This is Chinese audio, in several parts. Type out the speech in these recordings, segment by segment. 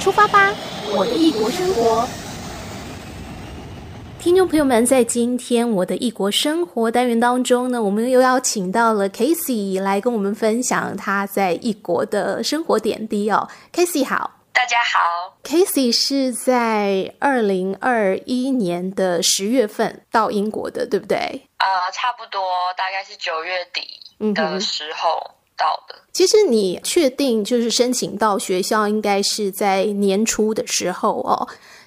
出发吧，我的异国生活。听众朋友们，在今天我的异国生活单元当中呢，我们又邀请到了 Casey 来跟我们分享他在异国的生活点滴哦。Casey 好，大家好。Casey 是在二零二一年的十月份到英国的，对不对？呃，差不多，大概是九月底的时候到的。其实你确定就是申请到学校，应该是在年初的时候哦。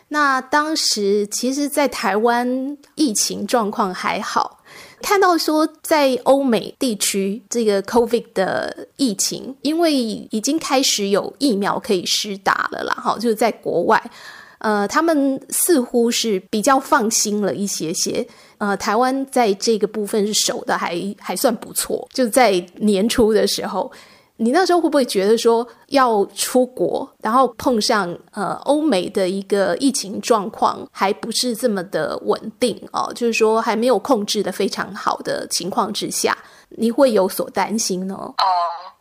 那当时其实，在台湾疫情状况还好，看到说在欧美地区这个 COVID 的疫情，因为已经开始有疫苗可以施打了啦，哈，就是在国外，呃，他们似乎是比较放心了一些些，呃，台湾在这个部分是守的还还算不错，就在年初的时候。你那时候会不会觉得说要出国，然后碰上呃欧美的一个疫情状况还不是这么的稳定哦，就是说还没有控制的非常好的情况之下，你会有所担心呢？哦，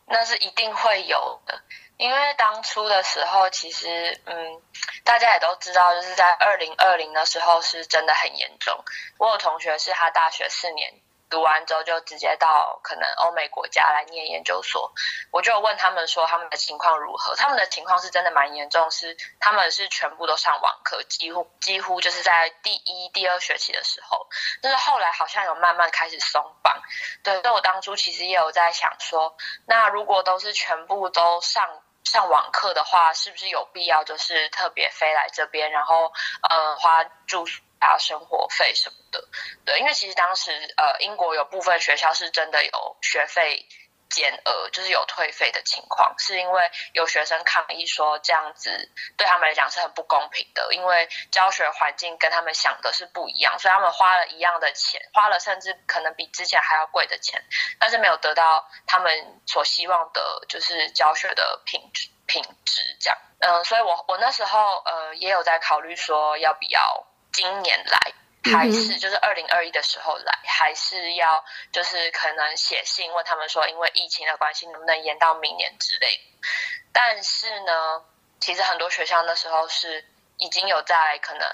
那是一定会有的，因为当初的时候，其实嗯，大家也都知道，就是在二零二零的时候是真的很严重。我有同学是他大学四年。读完之后就直接到可能欧美国家来念研究所，我就问他们说他们的情况如何？他们的情况是真的蛮严重，是他们是全部都上网课，几乎几乎就是在第一、第二学期的时候，但是后来好像有慢慢开始松绑。对，所以我当初其实也有在想说，那如果都是全部都上上网课的话，是不是有必要就是特别飞来这边，然后呃花住宿啊、生活费什么的，对，因为其实当时呃，英国有部分学校是真的有学费减额，就是有退费的情况，是因为有学生抗议说这样子对他们来讲是很不公平的，因为教学环境跟他们想的是不一样，所以他们花了一样的钱，花了甚至可能比之前还要贵的钱，但是没有得到他们所希望的，就是教学的品质品质这样。嗯、所以我我那时候呃也有在考虑说要不要。今年来还是就是二零二一的时候来，还是要就是可能写信问他们说，因为疫情的关系，能不能延到明年之类的。但是呢，其实很多学校那时候是已经有在可能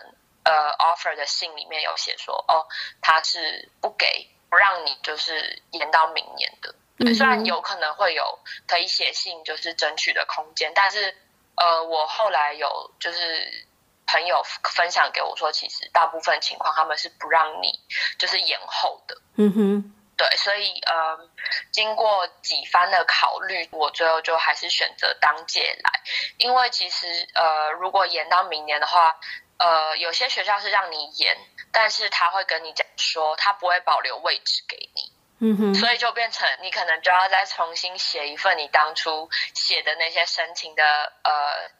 呃 offer 的信里面有写说，哦，他是不给不让你就是延到明年的。虽然有可能会有可以写信就是争取的空间，但是呃，我后来有就是。朋友分享给我说，其实大部分情况他们是不让你就是延后的。嗯哼，对，所以呃，经过几番的考虑，我最后就还是选择当届来，因为其实呃，如果延到明年的话，呃，有些学校是让你延，但是他会跟你讲说，他不会保留位置给你。嗯哼，所以就变成你可能就要再重新写一份你当初写的那些申请的呃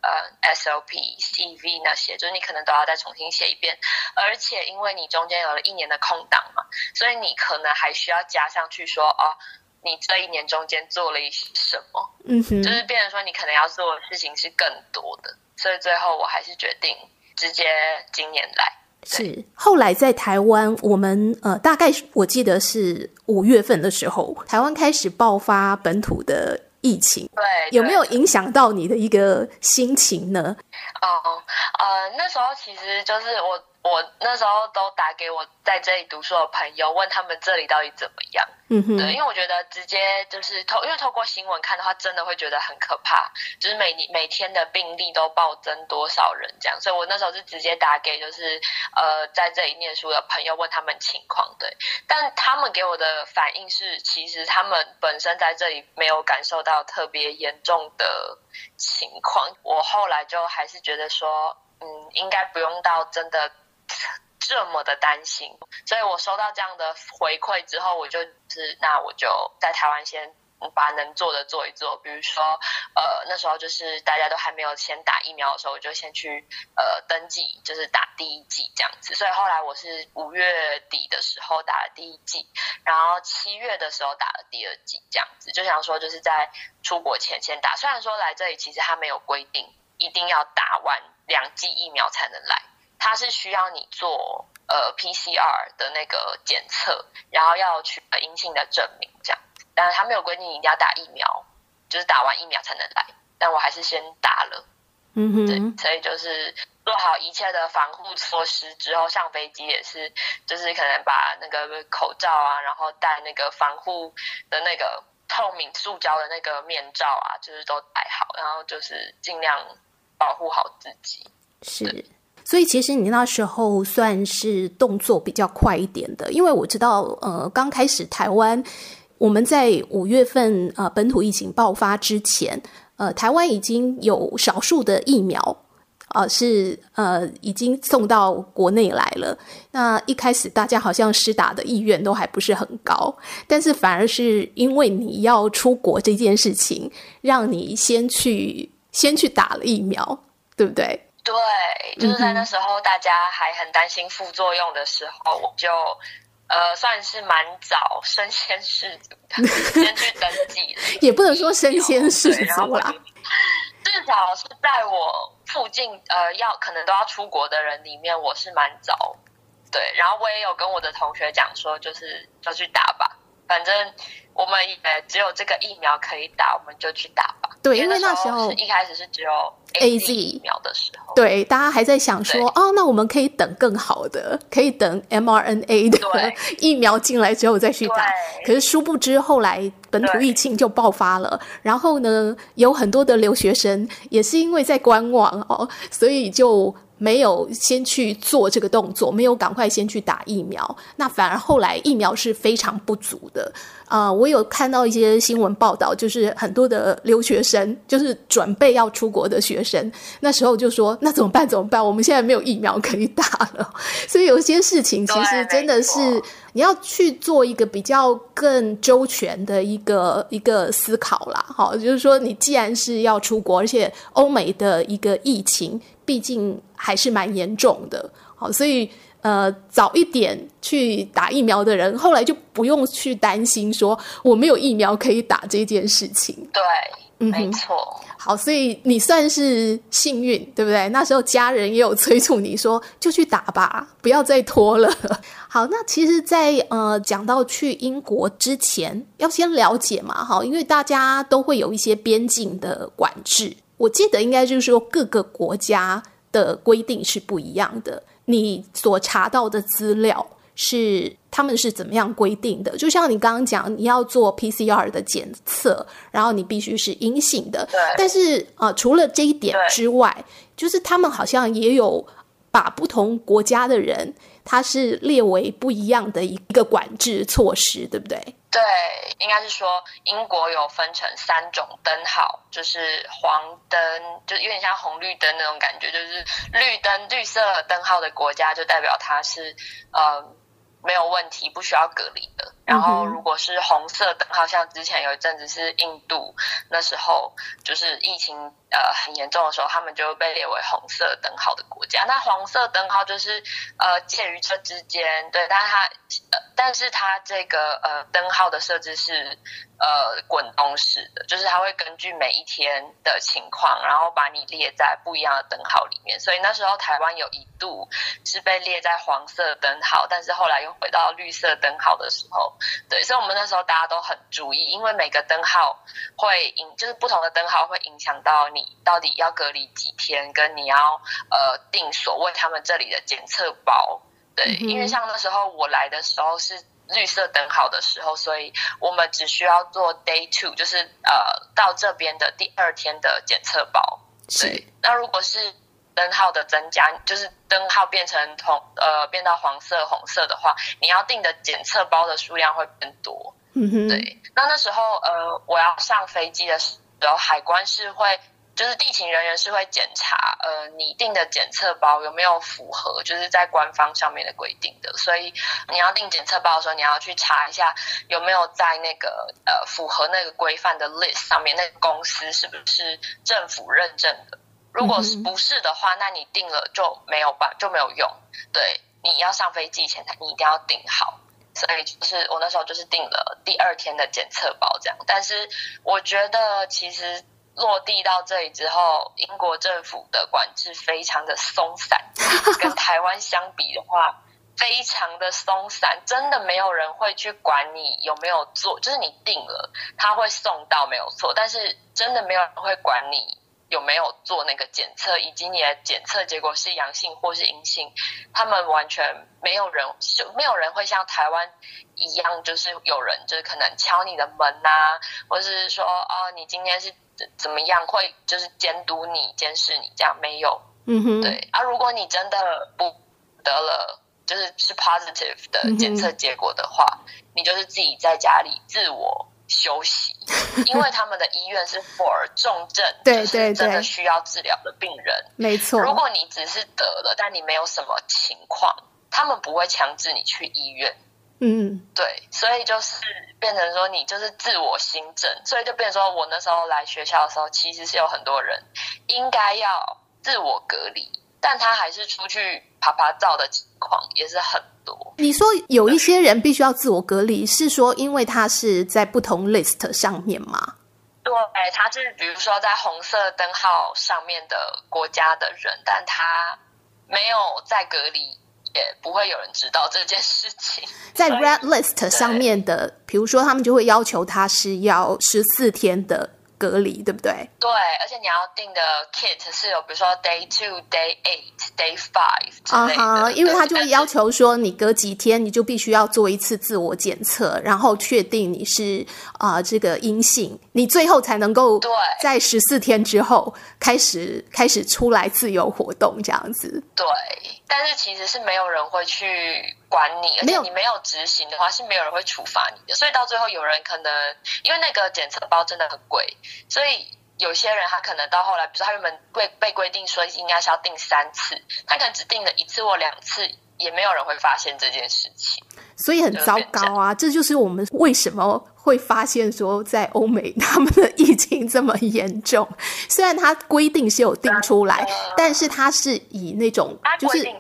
呃 SOP CV 那些，就是你可能都要再重新写一遍。而且因为你中间有了一年的空档嘛，所以你可能还需要加上去说哦，你这一年中间做了一些什么？嗯哼，就是变成说你可能要做的事情是更多的。所以最后我还是决定直接今年来。是，后来在台湾，我们呃，大概我记得是五月份的时候，台湾开始爆发本土的疫情，对，有没有影响到你的一个心情呢？哦，呃，那时候其实就是我。我那时候都打给我在这里读书的朋友，问他们这里到底怎么样。嗯哼，对，因为我觉得直接就是透，因为透过新闻看的话，真的会觉得很可怕，就是每每天的病例都暴增多少人这样，所以我那时候是直接打给就是呃在这里念书的朋友，问他们情况。对，但他们给我的反应是，其实他们本身在这里没有感受到特别严重的情况。我后来就还是觉得说，嗯，应该不用到真的。这么的担心，所以我收到这样的回馈之后，我就是那我就在台湾先把能做的做一做，比如说呃那时候就是大家都还没有先打疫苗的时候，我就先去呃登记，就是打第一剂这样子。所以后来我是五月底的时候打了第一剂，然后七月的时候打了第二剂这样子，就想说就是在出国前先打。虽然说来这里其实他没有规定一定要打完两剂疫苗才能来。它是需要你做呃 PCR 的那个检测，然后要取得阴性的证明这样，但是他没有规定你一定要打疫苗，就是打完疫苗才能来。但我还是先打了，嗯哼，对，所以就是做好一切的防护措施之后，上飞机也是，就是可能把那个口罩啊，然后戴那个防护的那个透明塑胶的那个面罩啊，就是都戴好，然后就是尽量保护好自己。是。所以其实你那时候算是动作比较快一点的，因为我知道，呃，刚开始台湾我们在五月份呃本土疫情爆发之前，呃，台湾已经有少数的疫苗，呃，是呃已经送到国内来了。那一开始大家好像施打的意愿都还不是很高，但是反而是因为你要出国这件事情，让你先去先去打了疫苗，对不对？对，就是在那时候，大家还很担心副作用的时候，我就呃算是蛮早身先士卒的，先去登记了。也不能说身先士卒啦，至少是在我附近呃要可能都要出国的人里面，我是蛮早。对，然后我也有跟我的同学讲说，就是就去打吧，反正我们也只有这个疫苗可以打，我们就去打吧。对，因为那时候一开始是只有。A Z 疫苗的时候，对，大家还在想说，哦，那我们可以等更好的，可以等 m R N A 的疫苗进来之后再去打。可是殊不知，后来本土疫情就爆发了，然后呢，有很多的留学生也是因为在观望哦，所以就。没有先去做这个动作，没有赶快先去打疫苗，那反而后来疫苗是非常不足的。啊、呃，我有看到一些新闻报道，就是很多的留学生，就是准备要出国的学生，那时候就说：“那怎么办？怎么办？我们现在没有疫苗可以打了。”所以有些事情其实真的是你要去做一个比较更周全的一个一个思考啦。好，就是说你既然是要出国，而且欧美的一个疫情。毕竟还是蛮严重的，好，所以呃，早一点去打疫苗的人，后来就不用去担心说我没有疫苗可以打这件事情。对，嗯，没错。好，所以你算是幸运，对不对？那时候家人也有催促你说，就去打吧，不要再拖了。好，那其实在，在呃讲到去英国之前，要先了解嘛，哈，因为大家都会有一些边境的管制。我记得应该就是说各个国家的规定是不一样的。你所查到的资料是他们是怎么样规定的？就像你刚刚讲，你要做 PCR 的检测，然后你必须是阴性的。对。但是呃，除了这一点之外，就是他们好像也有把不同国家的人，他是列为不一样的一个管制措施，对不对？对，应该是说英国有分成三种灯号，就是黄灯，就有点像红绿灯那种感觉，就是绿灯、绿色灯号的国家就代表它是呃没有问题，不需要隔离的。然后如果是红色灯号，像之前有一阵子是印度，那时候就是疫情呃很严重的时候，他们就被列为红色灯号的国家。那黄色灯号就是呃介于这之间，对，但是它呃但是它这个呃灯号的设置是。呃，滚动式的，就是它会根据每一天的情况，然后把你列在不一样的灯号里面。所以那时候台湾有一度是被列在黄色灯号，但是后来又回到绿色灯号的时候，对，所以我们那时候大家都很注意，因为每个灯号会影，就是不同的灯号会影响到你到底要隔离几天，跟你要呃订所谓他们这里的检测包，对，嗯、因为像那时候我来的时候是。绿色灯号的时候，所以我们只需要做 day two，就是呃到这边的第二天的检测包。对，那如果是灯号的增加，就是灯号变成红呃变到黄色、红色的话，你要订的检测包的数量会变多。嗯哼，对。那那时候呃我要上飞机的时候，海关是会。就是地勤人员是会检查，呃，你订的检测包有没有符合，就是在官方上面的规定的。所以你要订检测包的时候，你要去查一下有没有在那个呃符合那个规范的 list 上面，那个公司是不是政府认证的？如果是不是的话，那你订了就没有办就没有用。对，你要上飞机前，你一定要订好。所以就是我那时候就是订了第二天的检测包这样。但是我觉得其实。落地到这里之后，英国政府的管制非常的松散，跟台湾相比的话，非常的松散，真的没有人会去管你有没有做，就是你定了，他会送到没有错，但是真的没有人会管你有没有做那个检测，以及你的检测结果是阳性或是阴性，他们完全没有人，就没有人会像台湾一样，就是有人就是可能敲你的门呐、啊，或是说哦，你今天是怎么样，会就是监督你、监视你，这样没有。嗯哼，对啊，如果你真的不得了，就是是 positive 的检测结果的话，你就是自己在家里自我。休息，因为他们的医院是 for 重症，就是真的需要治疗的病人。没错，如果你只是得了，但你没有什么情况，他们不会强制你去医院。嗯，对，所以就是变成说你就是自我心症，所以就变成说我那时候来学校的时候，其实是有很多人应该要自我隔离，但他还是出去爬爬照的情况也是很多。你说有一些人必须要自我隔离，是说因为他是在不同 list 上面吗？对，他是比如说在红色灯号上面的国家的人，但他没有在隔离，也不会有人知道这件事情。在 red list 上面的，比如说他们就会要求他是要十四天的。隔离对不对？对，而且你要订的 kit 是有，比如说 day two、day eight、day five 之类的。啊哈，因为他就会要求说，你隔几天你就必须要做一次自我检测，然后确定你是啊、呃、这个阴性，你最后才能够在十四天之后开始开始出来自由活动这样子。对，但是其实是没有人会去管你，而且你没有执行的话，是没有人会处罚你的。所以到最后，有人可能因为那个检测包真的很贵。所以有些人他可能到后来，比如说他原本规被规定说应该是要订三次，他可能只订了一次或两次，也没有人会发现这件事情，所以很糟糕啊！这就是我们为什么会发现说在欧美他们的疫情这么严重。虽然它规定是有定出来，但是它是以那种就是对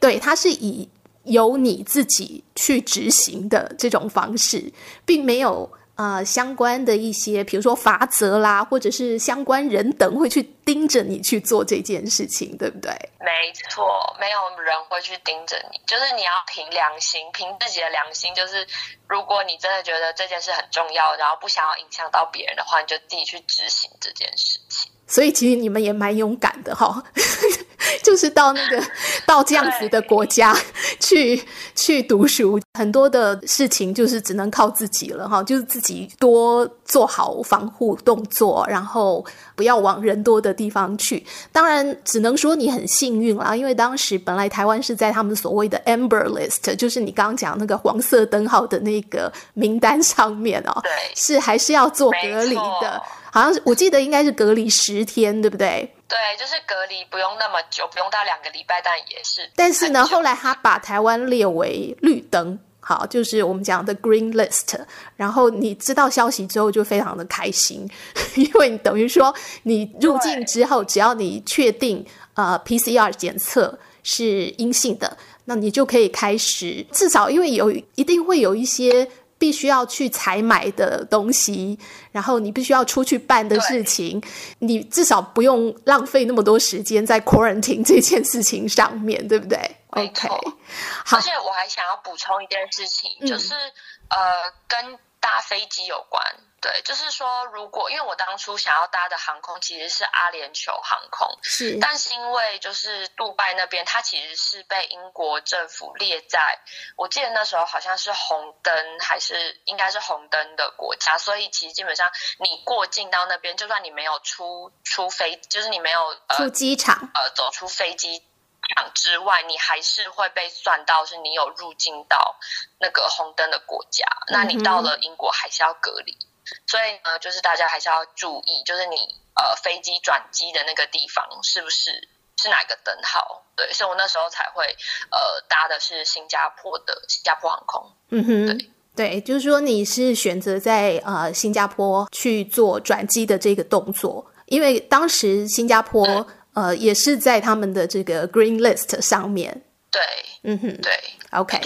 对，他是以由你自己去执行的这种方式，并没有。呃，相关的一些，比如说法则啦，或者是相关人等会去盯着你去做这件事情，对不对？没错，没有人会去盯着你，就是你要凭良心，凭自己的良心。就是如果你真的觉得这件事很重要，然后不想要影响到别人的话，你就自己去执行这件事情。所以其实你们也蛮勇敢的哈、哦，就是到那个到这样子的国家去去读书，很多的事情就是只能靠自己了哈、哦，就是自己多做好防护动作，然后不要往人多的地方去。当然，只能说你很幸运啦，因为当时本来台湾是在他们所谓的 Amber List，就是你刚刚讲那个黄色灯号的那个名单上面哦，对，是还是要做隔离的。好像是我记得应该是隔离十天，对不对？对，就是隔离不用那么久，不用到两个礼拜，但也是。但是呢，后来他把台湾列为绿灯，好，就是我们讲的 Green List。然后你知道消息之后就非常的开心，因为你等于说你入境之后，只要你确定呃 PCR 检测是阴性的，那你就可以开始，至少因为有一定会有一些。必须要去采买的东西，然后你必须要出去办的事情，你至少不用浪费那么多时间在 quarantine 这件事情上面，对不对？OK，好。而且我还想要补充一件事情，嗯、就是呃，跟搭飞机有关。对，就是说，如果因为我当初想要搭的航空其实是阿联酋航空，是，但是因为就是杜拜那边，它其实是被英国政府列在，我记得那时候好像是红灯，还是应该是红灯的国家，所以其实基本上你过境到那边，就算你没有出出飞，就是你没有、呃、出机场，呃，走出飞机场之外，你还是会被算到是你有入境到那个红灯的国家，嗯、那你到了英国还是要隔离。所以呢，就是大家还是要注意，就是你呃飞机转机的那个地方是不是是哪个灯号？对，所以我那时候才会呃搭的是新加坡的新加坡航空。嗯哼，对对，就是说你是选择在呃新加坡去做转机的这个动作，因为当时新加坡、嗯、呃也是在他们的这个 Green List 上面。对，嗯哼，对，OK。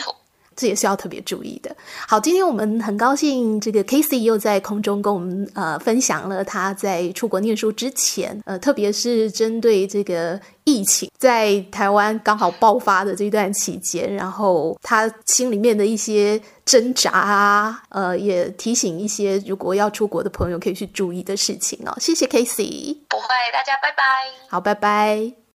这也是要特别注意的。好，今天我们很高兴，这个 Casey 又在空中跟我们呃分享了他在出国念书之前，呃，特别是针对这个疫情在台湾刚好爆发的这段期间，然后他心里面的一些挣扎啊，呃，也提醒一些如果要出国的朋友可以去注意的事情哦。谢谢 Casey，不会，大家拜拜。好，拜拜。